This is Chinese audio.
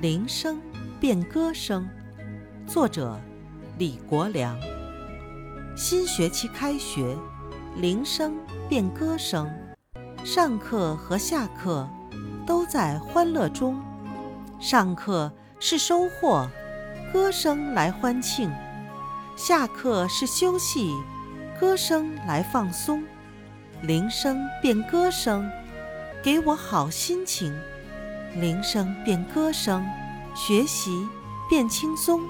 铃声变歌声，作者李国良。新学期开学，铃声变歌声，上课和下课都在欢乐中。上课是收获，歌声来欢庆；下课是休息，歌声来放松。铃声变歌声，给我好心情。铃声变歌声，学习变轻松。